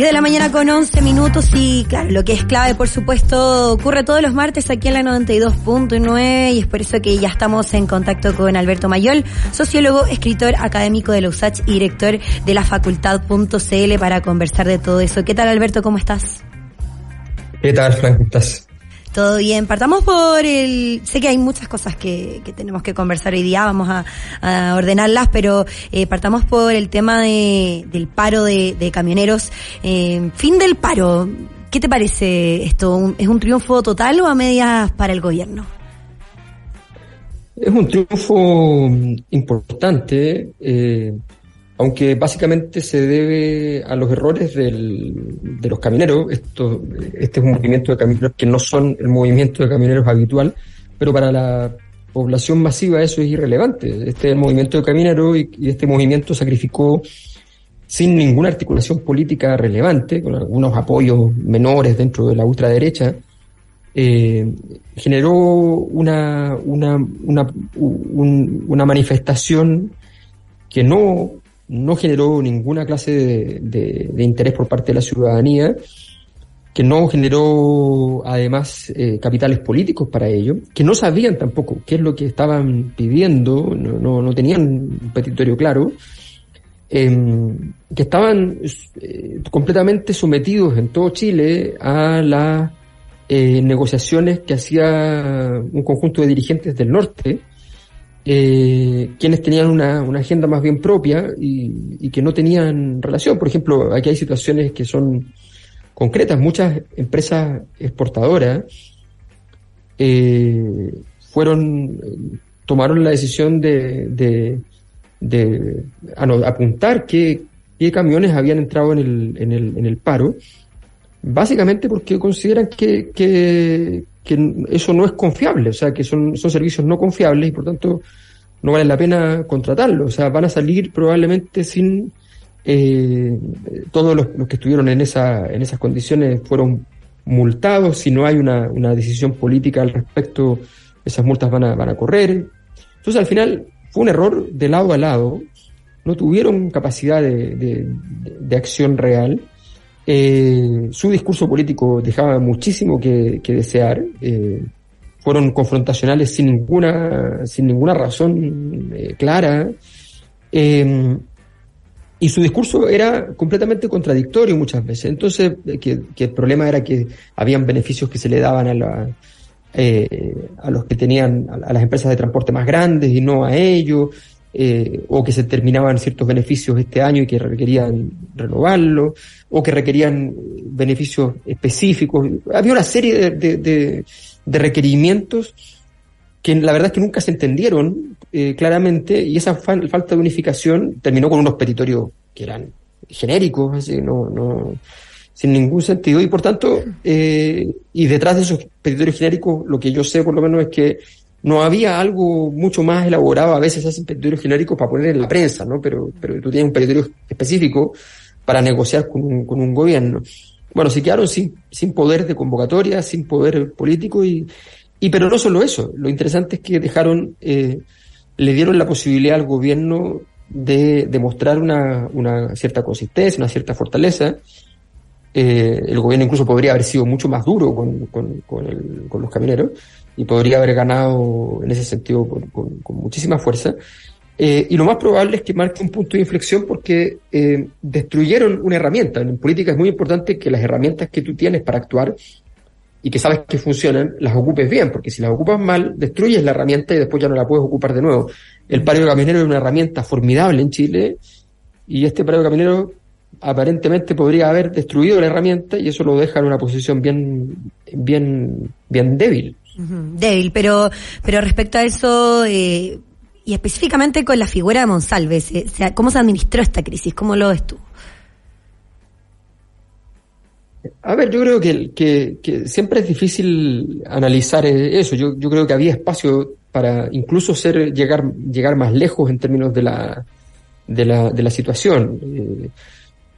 10 de la mañana con 11 minutos y claro, lo que es clave por supuesto ocurre todos los martes aquí en la 92.9 y es por eso que ya estamos en contacto con Alberto Mayol, sociólogo, escritor académico de la USACH y director de la facultad.cl para conversar de todo eso. ¿Qué tal Alberto? ¿Cómo estás? ¿Qué tal, Frank? ¿Cómo estás? Todo bien, partamos por el... Sé que hay muchas cosas que, que tenemos que conversar hoy día, vamos a, ordenarlas, pero eh, partamos por el tema de, del paro de, de camioneros. Eh, fin del paro, ¿qué te parece esto? ¿Es un triunfo total o a medias para el gobierno? Es un triunfo importante. Eh, aunque básicamente se debe a los errores del, de los camioneros. Esto, este es un movimiento de camioneros que no son el movimiento de camioneros habitual, pero para la población masiva eso es irrelevante. Este es el movimiento de camioneros y, este movimiento sacrificó sin ninguna articulación política relevante, con algunos apoyos menores dentro de la ultraderecha, eh, generó una, una, una, un, una manifestación que no no generó ninguna clase de, interés por parte de la ciudadanía, que no generó además eh, capitales políticos para ello, que no sabían tampoco qué es lo que estaban pidiendo, no, no, tenían un petitorio claro, eh, que estaban eh, completamente sometidos en todo Chile a las eh, negociaciones que hacía un conjunto de dirigentes del norte, eh, quienes tenían una, una, agenda más bien propia y, que no tenían relación. Por ejemplo, aquí hay situaciones que son concretas. Muchas empresas exportadoras eh, fueron, tomaron la decisión de, de, de apuntar qué, qué camiones habían entrado en el, en el, en el paro, básicamente porque consideran que, que, que eso no es confiable, o sea, que son, son servicios no confiables y por tanto no vale la pena contratarlos, o sea, van a salir probablemente sin eh, todos los, los, que estuvieron en, esa, en esas condiciones fueron multados, si no hay una, una decisión política al respecto, esas multas van a, van a correr. Entonces al final fue un error de lado a lado, no tuvieron capacidad de, de, de acción real eh, su discurso político dejaba muchísimo que, desear. Eh, fueron confrontacionales sin ninguna, sin ninguna razón eh, clara. Y su discurso era completamente contradictorio muchas veces. Entonces, que, el problema era que habían beneficios que se le daban a los que tenían, a las empresas de transporte más grandes y no a ellos eh, o que se terminaban ciertos beneficios este año y que requerían renovarlo, o que requerían beneficios específicos. Había una serie de, de, requerimientos que la verdad es que nunca se entendieron eh, claramente y esa fa falta de unificación terminó con unos petitorios que eran genéricos, así, no, no, sin ningún sentido y por tanto, eh, y detrás de esos petitorios genéricos, lo que yo sé por lo menos es que no había algo mucho más elaborado, a veces hacen petitorios genéricos para poner en la prensa, ¿no? Pero, pero tú tienes un petitorio específico para negociar con un, con un gobierno. Bueno, se quedaron sin, sin poder de convocatoria, sin poder político y, y pero no solo eso, lo interesante es que dejaron, eh, le dieron la posibilidad al gobierno de demostrar una, una cierta consistencia, una cierta fortaleza. Eh, el gobierno incluso podría haber sido mucho más duro con, con los camioneros, y podría haber ganado en ese sentido con, muchísima fuerza. Eh, y lo más probable es que marque un punto de inflexión porque eh, destruyeron una herramienta. En política es muy importante que las herramientas que tú tienes para actuar y que sabes que funcionan, las ocupes bien, porque si las ocupas mal, destruyes la herramienta y después ya no la puedes ocupar de nuevo. El paro de camioneros es una herramienta formidable en Chile y este paro de camioneros aparentemente podría haber destruido la herramienta y eso lo deja en una posición bien, bien, bien débil. Débil, pero, pero respecto a eso, eh, y específicamente con la figura de Monsalve, ¿cómo se administró esta crisis? ¿Cómo lo ves tú? A ver, yo creo que, que, siempre es difícil analizar eso. Yo, creo que había espacio para incluso ser llegar llegar más lejos en términos de la de la, de la situación. Eh,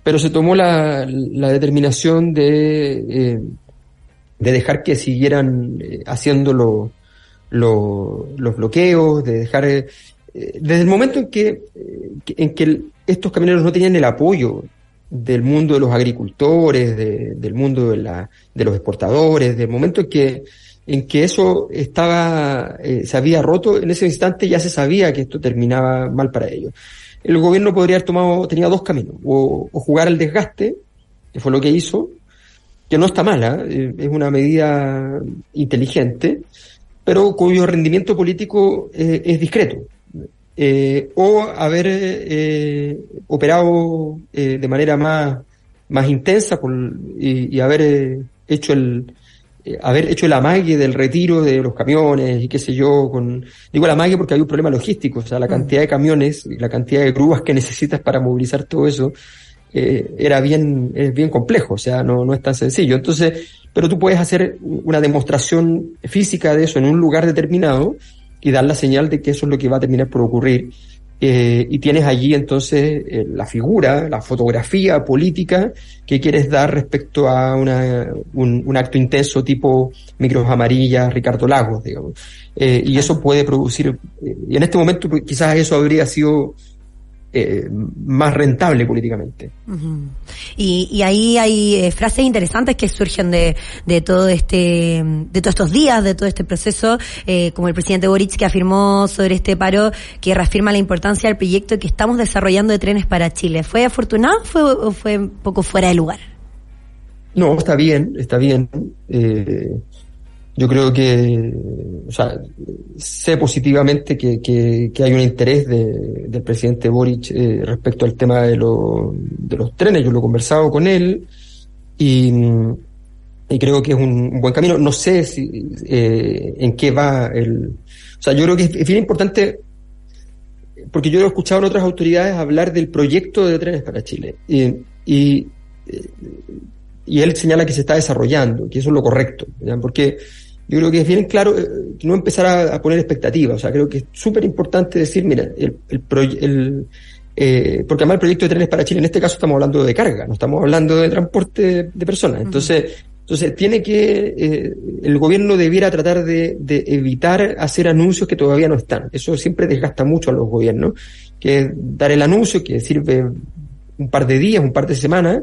pero se tomó la, la determinación de, eh, de dejar que siguieran eh, haciendo los bloqueos, de dejar... desde el momento en que, en que estos camioneros no tenían el apoyo del mundo de los agricultores, del mundo de, la, de los exportadores, del momento en que en que eso estaba, se había roto, en ese instante ya se sabía que esto terminaba mal para ellos. El gobierno podría haber tomado, tenía dos caminos, o, jugar al desgaste, que fue lo que hizo, que no está mala, eh, es una medida inteligente, pero cuyo rendimiento político eh, es discreto. Eh, o haber operado de manera más, más intensa y, y, haber hecho el, eh, haber hecho el amague del retiro de los camiones y qué sé yo, con, digo el amague porque hay un problema logístico, o sea, la cantidad de camiones y la cantidad de grúas que necesitas para movilizar todo eso, eh, era bien, es bien complejo, o sea, no, no es tan sencillo. Entonces, pero tú puedes hacer una demostración física de eso en un lugar determinado y dar la señal de que eso es lo que va a terminar por ocurrir eh, y tienes allí entonces eh, la figura, la fotografía política que quieres dar respecto a una, un, acto intenso tipo micros amarillas, Ricardo Lagos, digamos. Eh, y eso puede producir, y en este momento pues, quizás eso habría sido eh, más rentable políticamente. y, y, ahí hay eh, frases interesantes que surgen de, de todo este, de todos estos días, de todo este proceso, eh, como el presidente Boric que afirmó sobre este paro que reafirma la importancia del proyecto que estamos desarrollando de trenes para Chile. ¿Fue afortunado fue, o fue un poco fuera de lugar? No, está bien, está bien. Eh, yo creo que, o sea, sé positivamente que, que, hay un interés de, del presidente Boric eh, respecto al tema de, de los trenes. Yo lo he conversado con él y, y creo que es un, buen camino. No sé si, eh, en qué va el. O sea, yo creo que es, bien importante, porque yo he escuchado en otras autoridades hablar del proyecto de trenes para Chile. Y, y, y él señala que se está desarrollando, que eso es lo correcto, porque yo creo que es bien claro eh, no empezar a, poner expectativas. O sea, creo que es súper importante decir, mira, el, el, eh, porque además el proyecto de trenes para Chile, en este caso estamos hablando de carga, no estamos hablando de transporte de, personas. Entonces, entonces tiene que, eh, el gobierno debiera tratar de, de, evitar hacer anuncios que todavía no están. Eso siempre desgasta mucho a los gobiernos, que dar el anuncio que sirve un par de días, un par de semanas,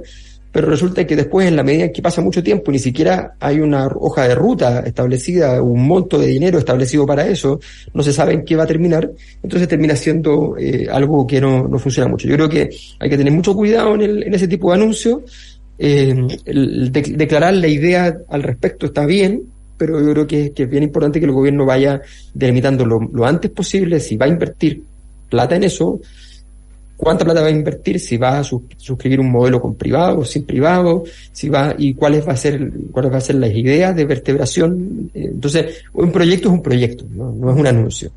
pero resulta que después, en la medida que pasa mucho tiempo, ni siquiera hay una hoja de ruta establecida, un monto de dinero establecido para eso, no se sabe en qué va a terminar, entonces termina siendo eh, algo que no, no funciona mucho. Yo creo que hay que tener mucho cuidado en, el, en ese tipo de anuncios. Eh, declarar la idea al respecto está bien, pero yo creo que, es bien importante que el gobierno vaya delimitando lo antes posible si va a invertir plata en eso, cuánta plata va a invertir, si va a suscribir un modelo con privado o sin privado, si va y cuáles va a ser cuáles va a ser las ideas de vertebración. Eh, entonces, un proyecto es un proyecto, no, no es un anuncio.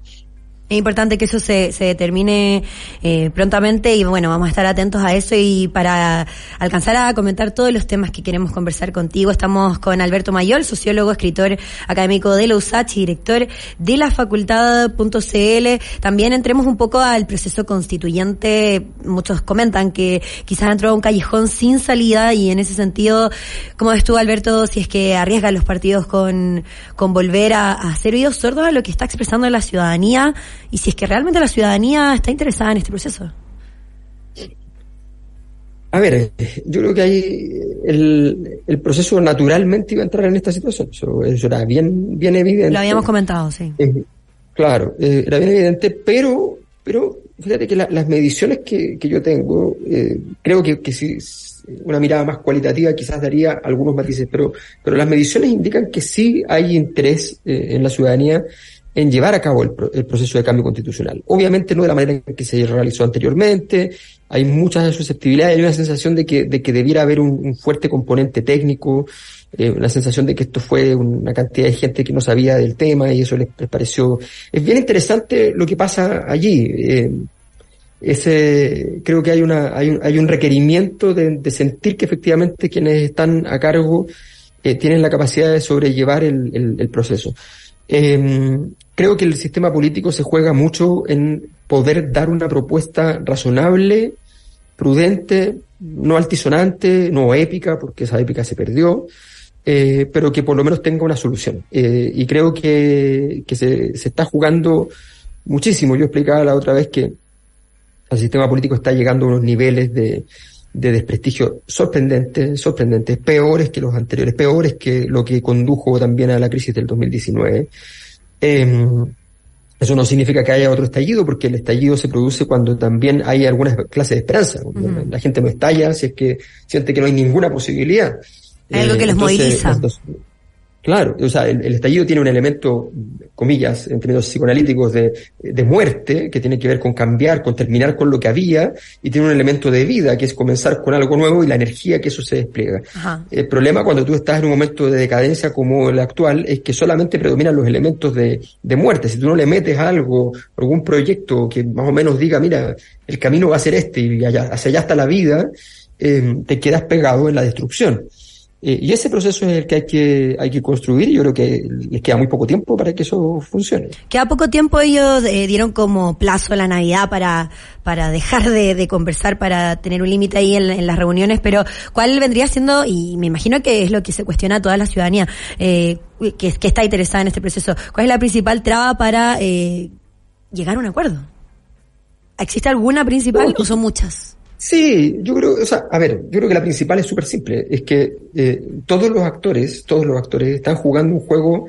Es importante que eso se, se determine eh, prontamente y bueno, vamos a estar atentos a eso y para alcanzar a comentar todos los temas que queremos conversar contigo, estamos con Alberto Mayol, sociólogo, escritor académico de la USACH y director de la facultad.cl. También entremos un poco al proceso constituyente. Muchos comentan que quizás entró a un callejón sin salida y en ese sentido, ¿cómo ves tú, Alberto, si es que arriesgan los partidos con, con volver a, a ser oídos sordos a lo que está expresando la ciudadanía? Y si es que realmente la ciudadanía está interesada en este proceso. A ver, yo creo que hay el, el proceso naturalmente iba a entrar en esta situación. Eso, era bien, bien evidente. Lo habíamos comentado, sí. Eh, claro, eh, era bien evidente, pero, pero fíjate que las mediciones que, que yo tengo, eh, creo que, que si una mirada más cualitativa quizás daría algunos matices, pero, pero las mediciones indican que sí hay interés en la ciudadanía en llevar a cabo el, proceso de cambio constitucional. Obviamente no de la manera en que se realizó anteriormente, hay muchas susceptibilidades, hay una sensación de que, de que debiera haber un, fuerte componente técnico, eh, una sensación de que esto fue una cantidad de gente que no sabía del tema y eso les, pareció... Es bien interesante lo que pasa allí. Eh, ese, creo que hay una, hay un, hay un requerimiento de, sentir que efectivamente quienes están a cargo eh, tienen la capacidad de sobrellevar el, el, el proceso. Eh, creo que el sistema político se juega mucho en poder dar una propuesta razonable, prudente, no altisonante, no épica, porque esa épica se perdió, eh, pero que por lo menos tenga una solución. Eh, y creo que, se está jugando muchísimo. Yo explicaba la otra vez que el sistema político está llegando a unos niveles de, de desprestigio sorprendentes, sorprendentes, peores que los anteriores, peores que lo que condujo también a la crisis del 2019. Eh, eso no significa que haya otro estallido, porque el estallido se produce cuando también hay algunas clases de esperanza. Uh -huh. La gente no estalla si es que siente que no hay ninguna posibilidad. Hay algo que los Entonces, moviliza. Claro, o sea, el, el, estallido tiene un elemento, comillas, en términos psicoanalíticos, de, de, muerte, que tiene que ver con cambiar, con terminar con lo que había, y tiene un elemento de vida, que es comenzar con algo nuevo y la energía que eso se despliega. Ajá. El problema cuando tú estás en un momento de decadencia como el actual es que solamente predominan los elementos de, de muerte. Si tú no le metes algo, algún proyecto que más o menos diga, mira, el camino va a ser este y allá, hacia allá está la vida, eh, te quedas pegado en la destrucción. Eh, y ese proceso es el que hay que hay que construir y yo creo que les queda muy poco tiempo para que eso funcione. Queda poco tiempo ellos eh, dieron como plazo la Navidad para para dejar de, de conversar, para tener un límite ahí en, en, las reuniones, pero ¿cuál vendría siendo, y me imagino que es lo que se cuestiona a toda la ciudadanía eh, que, que está interesada en este proceso, cuál es la principal traba para eh, llegar a un acuerdo? ¿Existe alguna principal o son muchas? Sí, yo creo, o sea, a ver, yo creo que la principal es súper simple, es que eh, todos los actores, todos los actores están jugando un juego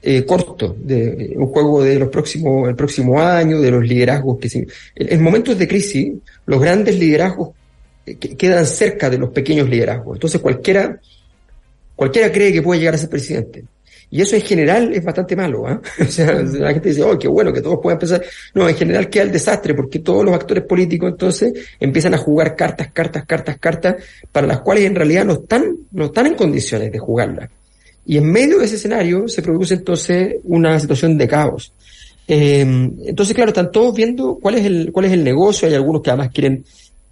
eh, corto, de, un juego de los próximos, el próximo año, de los liderazgos que en, en momentos de crisis, los grandes liderazgos que quedan cerca de los pequeños liderazgos. Entonces cualquiera, cualquiera cree que puede llegar a ser presidente. Y eso en general es bastante malo, ¿eh? O sea, la gente dice, oh, qué bueno que todos puedan pensar. No, en general queda el desastre porque todos los actores políticos entonces empiezan a jugar cartas, cartas, cartas, cartas, para las cuales en realidad no están, no están en condiciones de jugarlas. Y en medio de ese escenario se produce entonces una situación de caos. Eh, entonces, claro, están todos viendo cuál es el, cuál es el negocio. Hay algunos que además quieren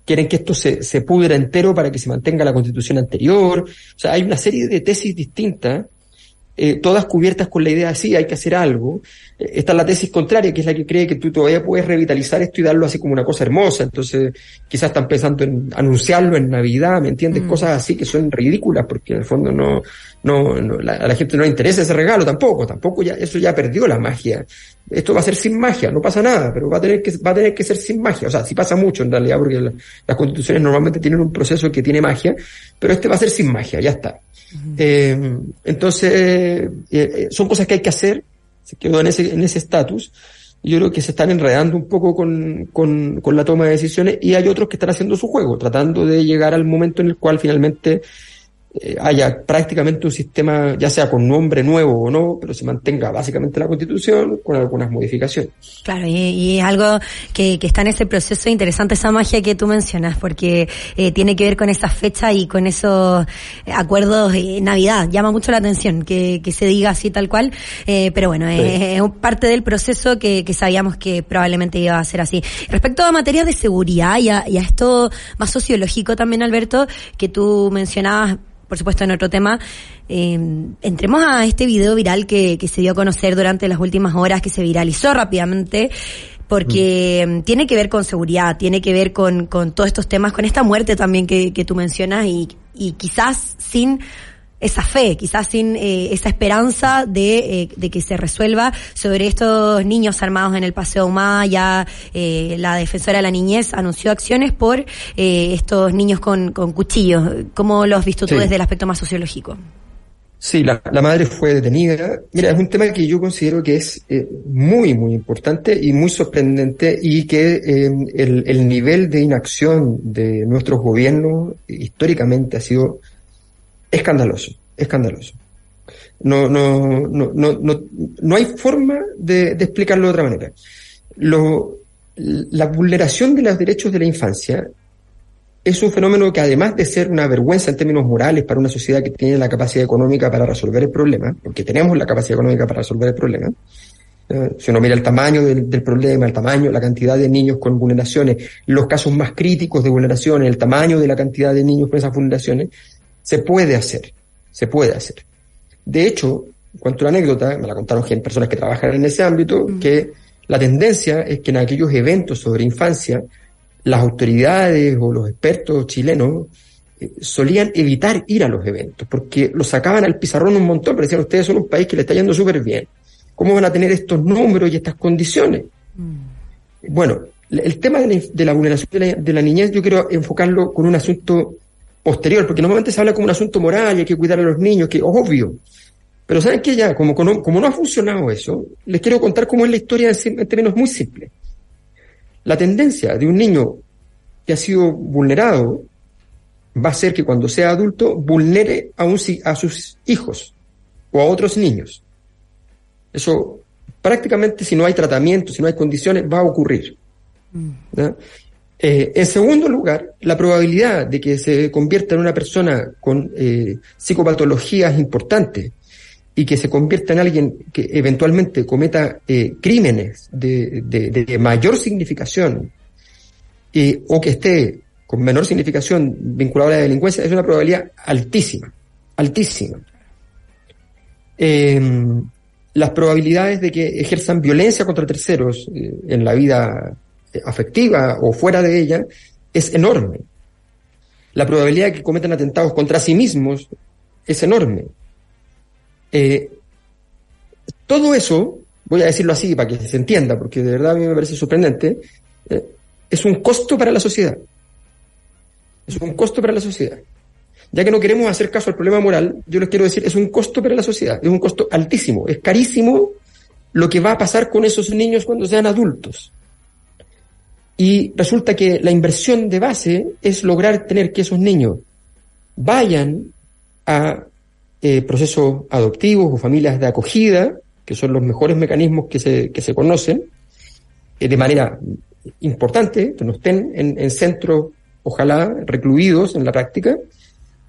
quieren que esto se, se pudra entero para que se mantenga la constitución anterior. O sea, hay una serie de tesis distintas eh, todas cubiertas con la idea de sí, hay que hacer algo. Eh, está la tesis contraria, que es la que cree que tú todavía puedes revitalizar esto y darlo así como una cosa hermosa. Entonces, quizás están pensando en anunciarlo en Navidad, ¿me entiendes? Mm. Cosas así que son ridículas, porque en el fondo no, no, no la, a la gente no le interesa ese regalo tampoco, tampoco ya, eso ya perdió la magia. Esto va a ser sin magia, no pasa nada, pero va a tener que, va a tener que ser sin magia. O sea, sí pasa mucho en realidad, porque la, las constituciones normalmente tienen un proceso que tiene magia, pero este va a ser sin magia, ya está. Eh, entonces, eh, eh, son cosas que hay que hacer, se quedó en ese en ese estatus. Yo creo que se están enredando un poco con, con, con la toma de decisiones y hay otros que están haciendo su juego, tratando de llegar al momento en el cual finalmente eh, haya prácticamente un sistema, ya sea con nombre nuevo o no, pero se mantenga básicamente la constitución con algunas modificaciones. Claro, y, y es algo que, que, está en ese proceso interesante, esa magia que tú mencionas, porque eh, tiene que ver con esa fecha y con esos acuerdos de Navidad. Llama mucho la atención que, que se diga así tal cual, eh, pero bueno, sí. es, es, parte del proceso que, que, sabíamos que probablemente iba a ser así. Respecto a materia de seguridad y a, y a esto más sociológico también, Alberto, que tú mencionabas por supuesto en otro tema, eh, entremos a este video viral que, que, se dio a conocer durante las últimas horas, que se viralizó rápidamente, porque mm. tiene que ver con seguridad, tiene que ver con, con todos estos temas, con esta muerte también que, que tú mencionas y, y quizás sin esa fe, quizás sin eh, esa esperanza de, eh, de, que se resuelva sobre estos niños armados en el Paseo Humá. Ya eh, la defensora de la niñez anunció acciones por eh, estos niños con, con cuchillos. ¿Cómo los has visto tú sí. desde el aspecto más sociológico? Sí, la, la, madre fue detenida. Mira, es un tema que yo considero que es eh, muy, muy importante y muy sorprendente y que eh, el, el nivel de inacción de nuestros gobiernos históricamente ha sido escandaloso, escandaloso. No, no, no, no, no, no hay forma de, explicarlo de otra manera. Lo, la vulneración de los derechos de la infancia es un fenómeno que además de ser una vergüenza en términos morales para una sociedad que tiene la capacidad económica para resolver el problema, porque tenemos la capacidad económica para resolver el problema, Si uno mira el tamaño del, problema, el tamaño, la cantidad de niños con vulneraciones, los casos más críticos de vulneraciones, el tamaño de la cantidad de niños con esas vulneraciones, se puede hacer, se puede hacer. De hecho, cuento una anécdota, me la contaron personas que trabajan en ese ámbito, que la tendencia es que en aquellos eventos sobre infancia, las autoridades o los expertos chilenos eh, solían evitar ir a los eventos, porque los sacaban al pizarrón un montón, pero decían, ustedes son un país que le está yendo súper bien. ¿Cómo van a tener estos números y estas condiciones? Mm. Bueno, el tema de la, vulneración de la, niñez yo quiero enfocarlo con un asunto posterior, porque normalmente se habla como un asunto moral y hay que cuidar a los niños, que es obvio. Pero ¿saben qué? Ya, como, como, no ha funcionado eso, les quiero contar cómo es la historia en, términos muy simples. La tendencia de un niño que ha sido vulnerado va a ser que cuando sea adulto vulnere a, un, a sus hijos o a otros niños. Eso prácticamente si no hay tratamiento, si no hay condiciones, va a ocurrir. Mm. Eh, en segundo lugar, la probabilidad de que se convierta en una persona con eh, psicopatologías importantes y que se convierta en alguien que eventualmente cometa eh, crímenes de, mayor significación o que esté con menor significación vinculado a la delincuencia es una probabilidad altísima, altísima. Em, las probabilidades de que ejerzan violencia contra terceros en la vida afectiva o fuera de ella es enorme. La probabilidad de que cometan atentados contra sí mismos es enorme. Eh, todo eso, voy a decirlo así para que se entienda, porque de verdad a mí me parece sorprendente, es un costo para la sociedad. Es un costo para la sociedad. Ya que no queremos hacer caso al problema moral, yo les quiero decir, es un costo para la sociedad, es un costo altísimo, es carísimo lo que va a pasar con esos niños cuando sean adultos. Y resulta que la inversión de base es lograr tener que esos niños vayan a eh, procesos adoptivos o familias de acogida, que son los mejores mecanismos que se, que se conocen, eh, de manera importante, que no estén en, en centros, ojalá, recluidos en la práctica,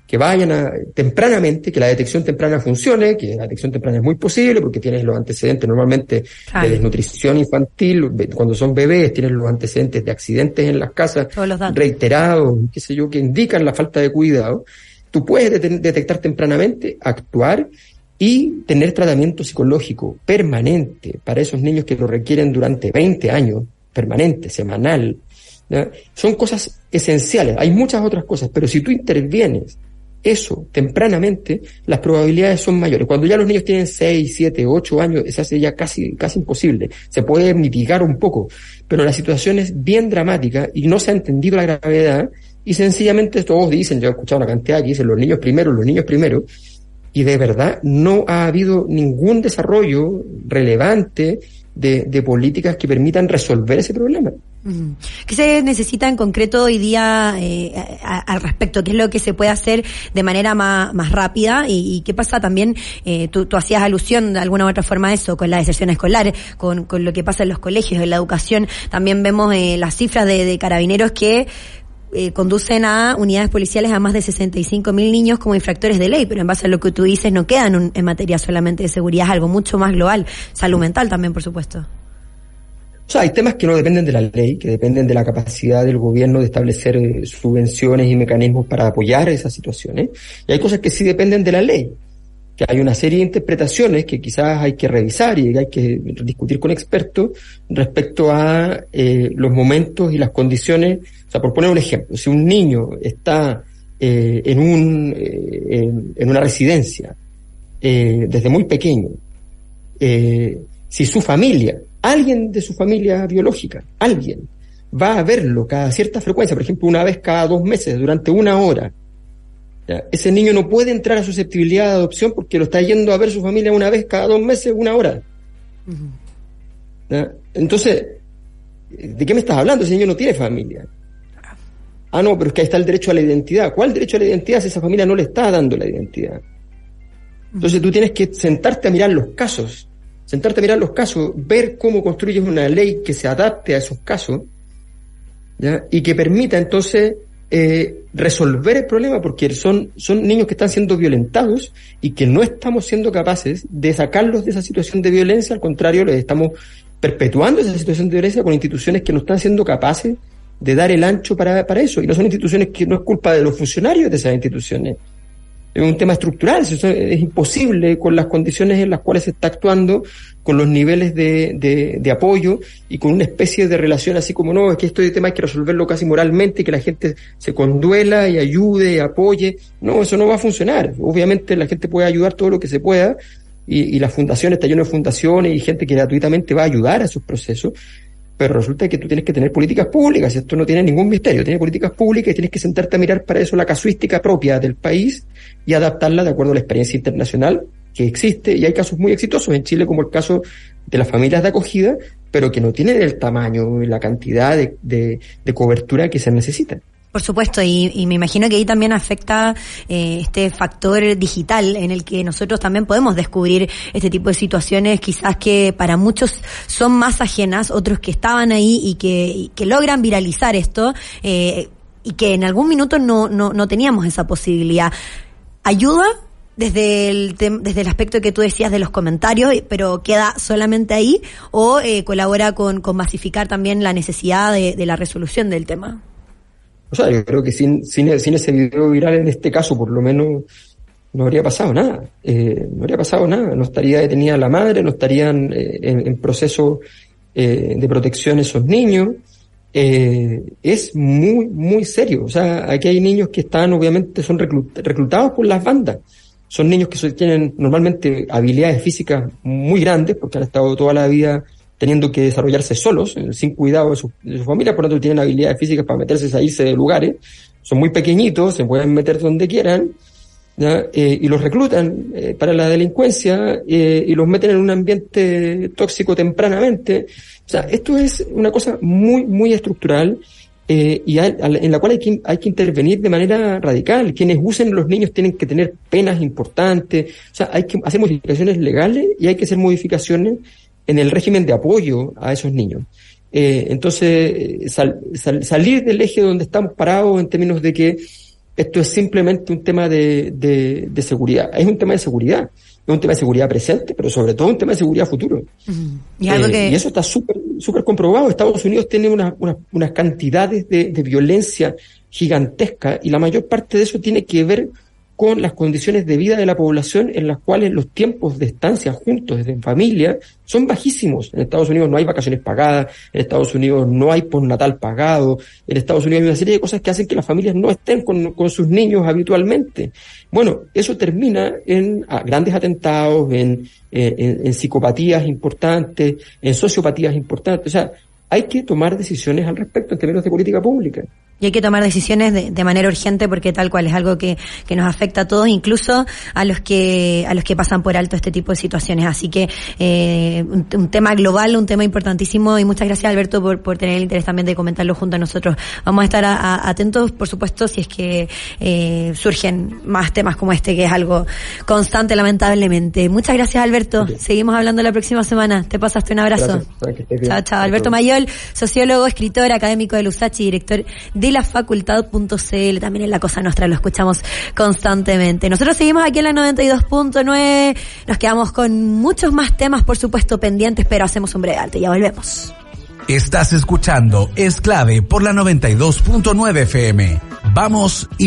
que vayan a, tempranamente, que la detección temprana funcione, que la detección temprana es muy posible porque tienes los antecedentes normalmente de desnutrición infantil, cuando son bebés, tienes los antecedentes de accidentes en las casas reiterados, qué sé yo, que indican la falta de cuidado. Tú puedes detectar tempranamente, actuar y tener tratamiento psicológico permanente para esos niños que lo requieren durante 20 años, permanente, semanal. Son cosas esenciales. Hay muchas otras cosas, pero si tú intervienes eso tempranamente, las probabilidades son mayores. Cuando ya los niños tienen 6, 7, 8 años, se hace ya casi, casi imposible. Se puede mitigar un poco, pero la situación es bien dramática y no se ha entendido la gravedad y sencillamente todos dicen, yo he escuchado una cantidad que dicen los niños primero, los niños primero, y de verdad no ha habido ningún desarrollo relevante de, de políticas que permitan resolver ese problema. ¿Qué se necesita en concreto hoy día eh, al respecto? ¿Qué es lo que se puede hacer de manera más, más rápida? ¿Y, qué pasa también? Eh, tú, hacías alusión de alguna u otra forma a eso, con la deserción escolar, con, con lo que pasa en los colegios, en la educación. También vemos eh, las cifras de, de carabineros que eh, conducen a unidades policiales a más de 65 mil niños como infractores de ley, pero en base a lo que tú dices no quedan en materia solamente de seguridad, es algo mucho más global, salud mental también, por supuesto. O sea, hay temas que no dependen de la ley, que dependen de la capacidad del gobierno de establecer eh, subvenciones y mecanismos para apoyar esas situaciones. Y hay cosas que sí dependen de la ley, que hay una serie de interpretaciones que quizás hay que revisar y hay que discutir con expertos respecto a eh, los momentos y las condiciones. O sea, por poner un ejemplo, si un niño está eh, en, un, en, una residencia desde muy pequeño, si su familia alguien de su familia biológica, alguien, va a verlo cada cierta frecuencia, por ejemplo, una vez cada dos meses, durante una hora. Ese niño no puede entrar a susceptibilidad de adopción porque lo está yendo a ver su familia una vez cada dos meses, una hora. Entonces, ¿de qué me estás hablando? Ese niño no tiene familia. Ah, no, pero es que ahí está el derecho a la identidad. ¿Cuál derecho a la identidad si esa familia no le está dando la identidad? Entonces tú tienes que sentarte a mirar los casos sentarte a mirar los casos, ver cómo construyes una ley que se adapte a esos casos y que permita entonces eh, resolver el problema porque son, son niños que están siendo violentados y que no estamos siendo capaces de sacarlos de esa situación de violencia, al contrario, les estamos perpetuando esa situación de violencia con instituciones que no están siendo capaces de dar el ancho para, para eso. Y no son instituciones que no es culpa de los funcionarios de esas instituciones, es un tema estructural, es imposible con las condiciones en las cuales se está actuando, con los niveles de, de, apoyo y con una especie de relación así como no, es que este tema hay que resolverlo casi moralmente, que la gente se conduela y ayude y apoye. No, eso no va a funcionar. Obviamente la gente puede ayudar todo lo que se pueda y, y las fundaciones, está lleno de fundaciones y gente que gratuitamente va a ayudar a esos procesos, pero resulta que tú tienes que tener políticas públicas, esto no tiene ningún misterio, tienes políticas públicas y tienes que sentarte a mirar para eso la casuística propia del país y adaptarla de acuerdo a la experiencia internacional que existe, y hay casos muy exitosos en Chile, como el caso de las familias de acogida, pero que no tienen el tamaño y la cantidad de, de cobertura que se necesita. Por supuesto, y, me imagino que ahí también afecta eh, este factor digital en el que nosotros también podemos descubrir este tipo de situaciones, quizás que para muchos son más ajenas, otros que estaban ahí y que, que logran viralizar esto, eh, y que en algún minuto no, no, no teníamos esa posibilidad. ¿Ayuda? desde el desde el aspecto que tú decías de los comentarios, pero queda solamente ahí o eh, colabora con, con masificar también la necesidad de, de la resolución del tema. O sea, yo creo que sin, sin, sin ese video viral en este caso, por lo menos, no habría pasado nada. Eh, no habría pasado nada. No estaría detenida la madre, no estarían eh, en, proceso eh, de protección esos niños. es muy, muy serio. O sea, aquí hay niños que están, obviamente, son reclutados por las bandas. Son niños que tienen normalmente habilidades físicas muy grandes porque han estado toda la vida teniendo que desarrollarse solos, eh, sin cuidado de su, familia, por lo tanto tienen habilidades físicas para meterse, salirse de lugares, son muy pequeñitos, se pueden meter donde quieran, eh, y los reclutan eh, para la delincuencia y los meten en un ambiente tóxico tempranamente. O sea, esto es una cosa muy, muy estructural y en la cual hay que, hay que intervenir de manera radical. Quienes usen los niños tienen que tener penas importantes. O sea, hay que hacer modificaciones legales y hay que hacer modificaciones en el régimen de apoyo a esos niños. Eh, entonces, salir del eje donde estamos parados en términos de que esto es simplemente un tema de, de, seguridad. Es un tema de seguridad. Es un tema de seguridad presente, pero sobre todo un tema de seguridad futuro. y, eh, y, eso está súper súper comprobado. Estados Unidos tiene unas unas cantidades de, de violencia gigantesca y la mayor parte de eso tiene que ver con las condiciones de vida de la población en las cuales los tiempos de estancia juntos desde familia son bajísimos. En Estados Unidos no hay vacaciones pagadas, en Estados Unidos no hay postnatal pagado, en Estados Unidos hay una serie de cosas que hacen que las familias no estén con, sus niños habitualmente. Bueno, eso termina en ah, grandes atentados, en, en, en psicopatías importantes, en sociopatías importantes. O sea, hay que tomar decisiones al respecto en términos de política pública y hay que tomar decisiones de, de, manera urgente porque tal cual es algo que, que, nos afecta a todos, incluso a los que a los que pasan por alto este tipo de situaciones. Así que eh, un, tema global, un tema importantísimo y muchas gracias Alberto por, por tener el interés también de comentarlo junto a nosotros. Vamos a estar atentos, por supuesto, si es que eh, surgen más temas como este, que es algo constante, lamentablemente. Muchas gracias Alberto. Seguimos hablando la próxima semana. Te pasaste un abrazo. Chao, chao. Alberto Mayol, sociólogo, escritor, académico de Lusachi, director de la facultad.cl, también en La Cosa Nuestra, lo escuchamos constantemente. Nosotros seguimos aquí en la 92.9, nos quedamos con muchos más temas, por supuesto, pendientes, pero hacemos un breve alto, ya volvemos. Estás escuchando Es Clave por la 92.9 FM. Vamos y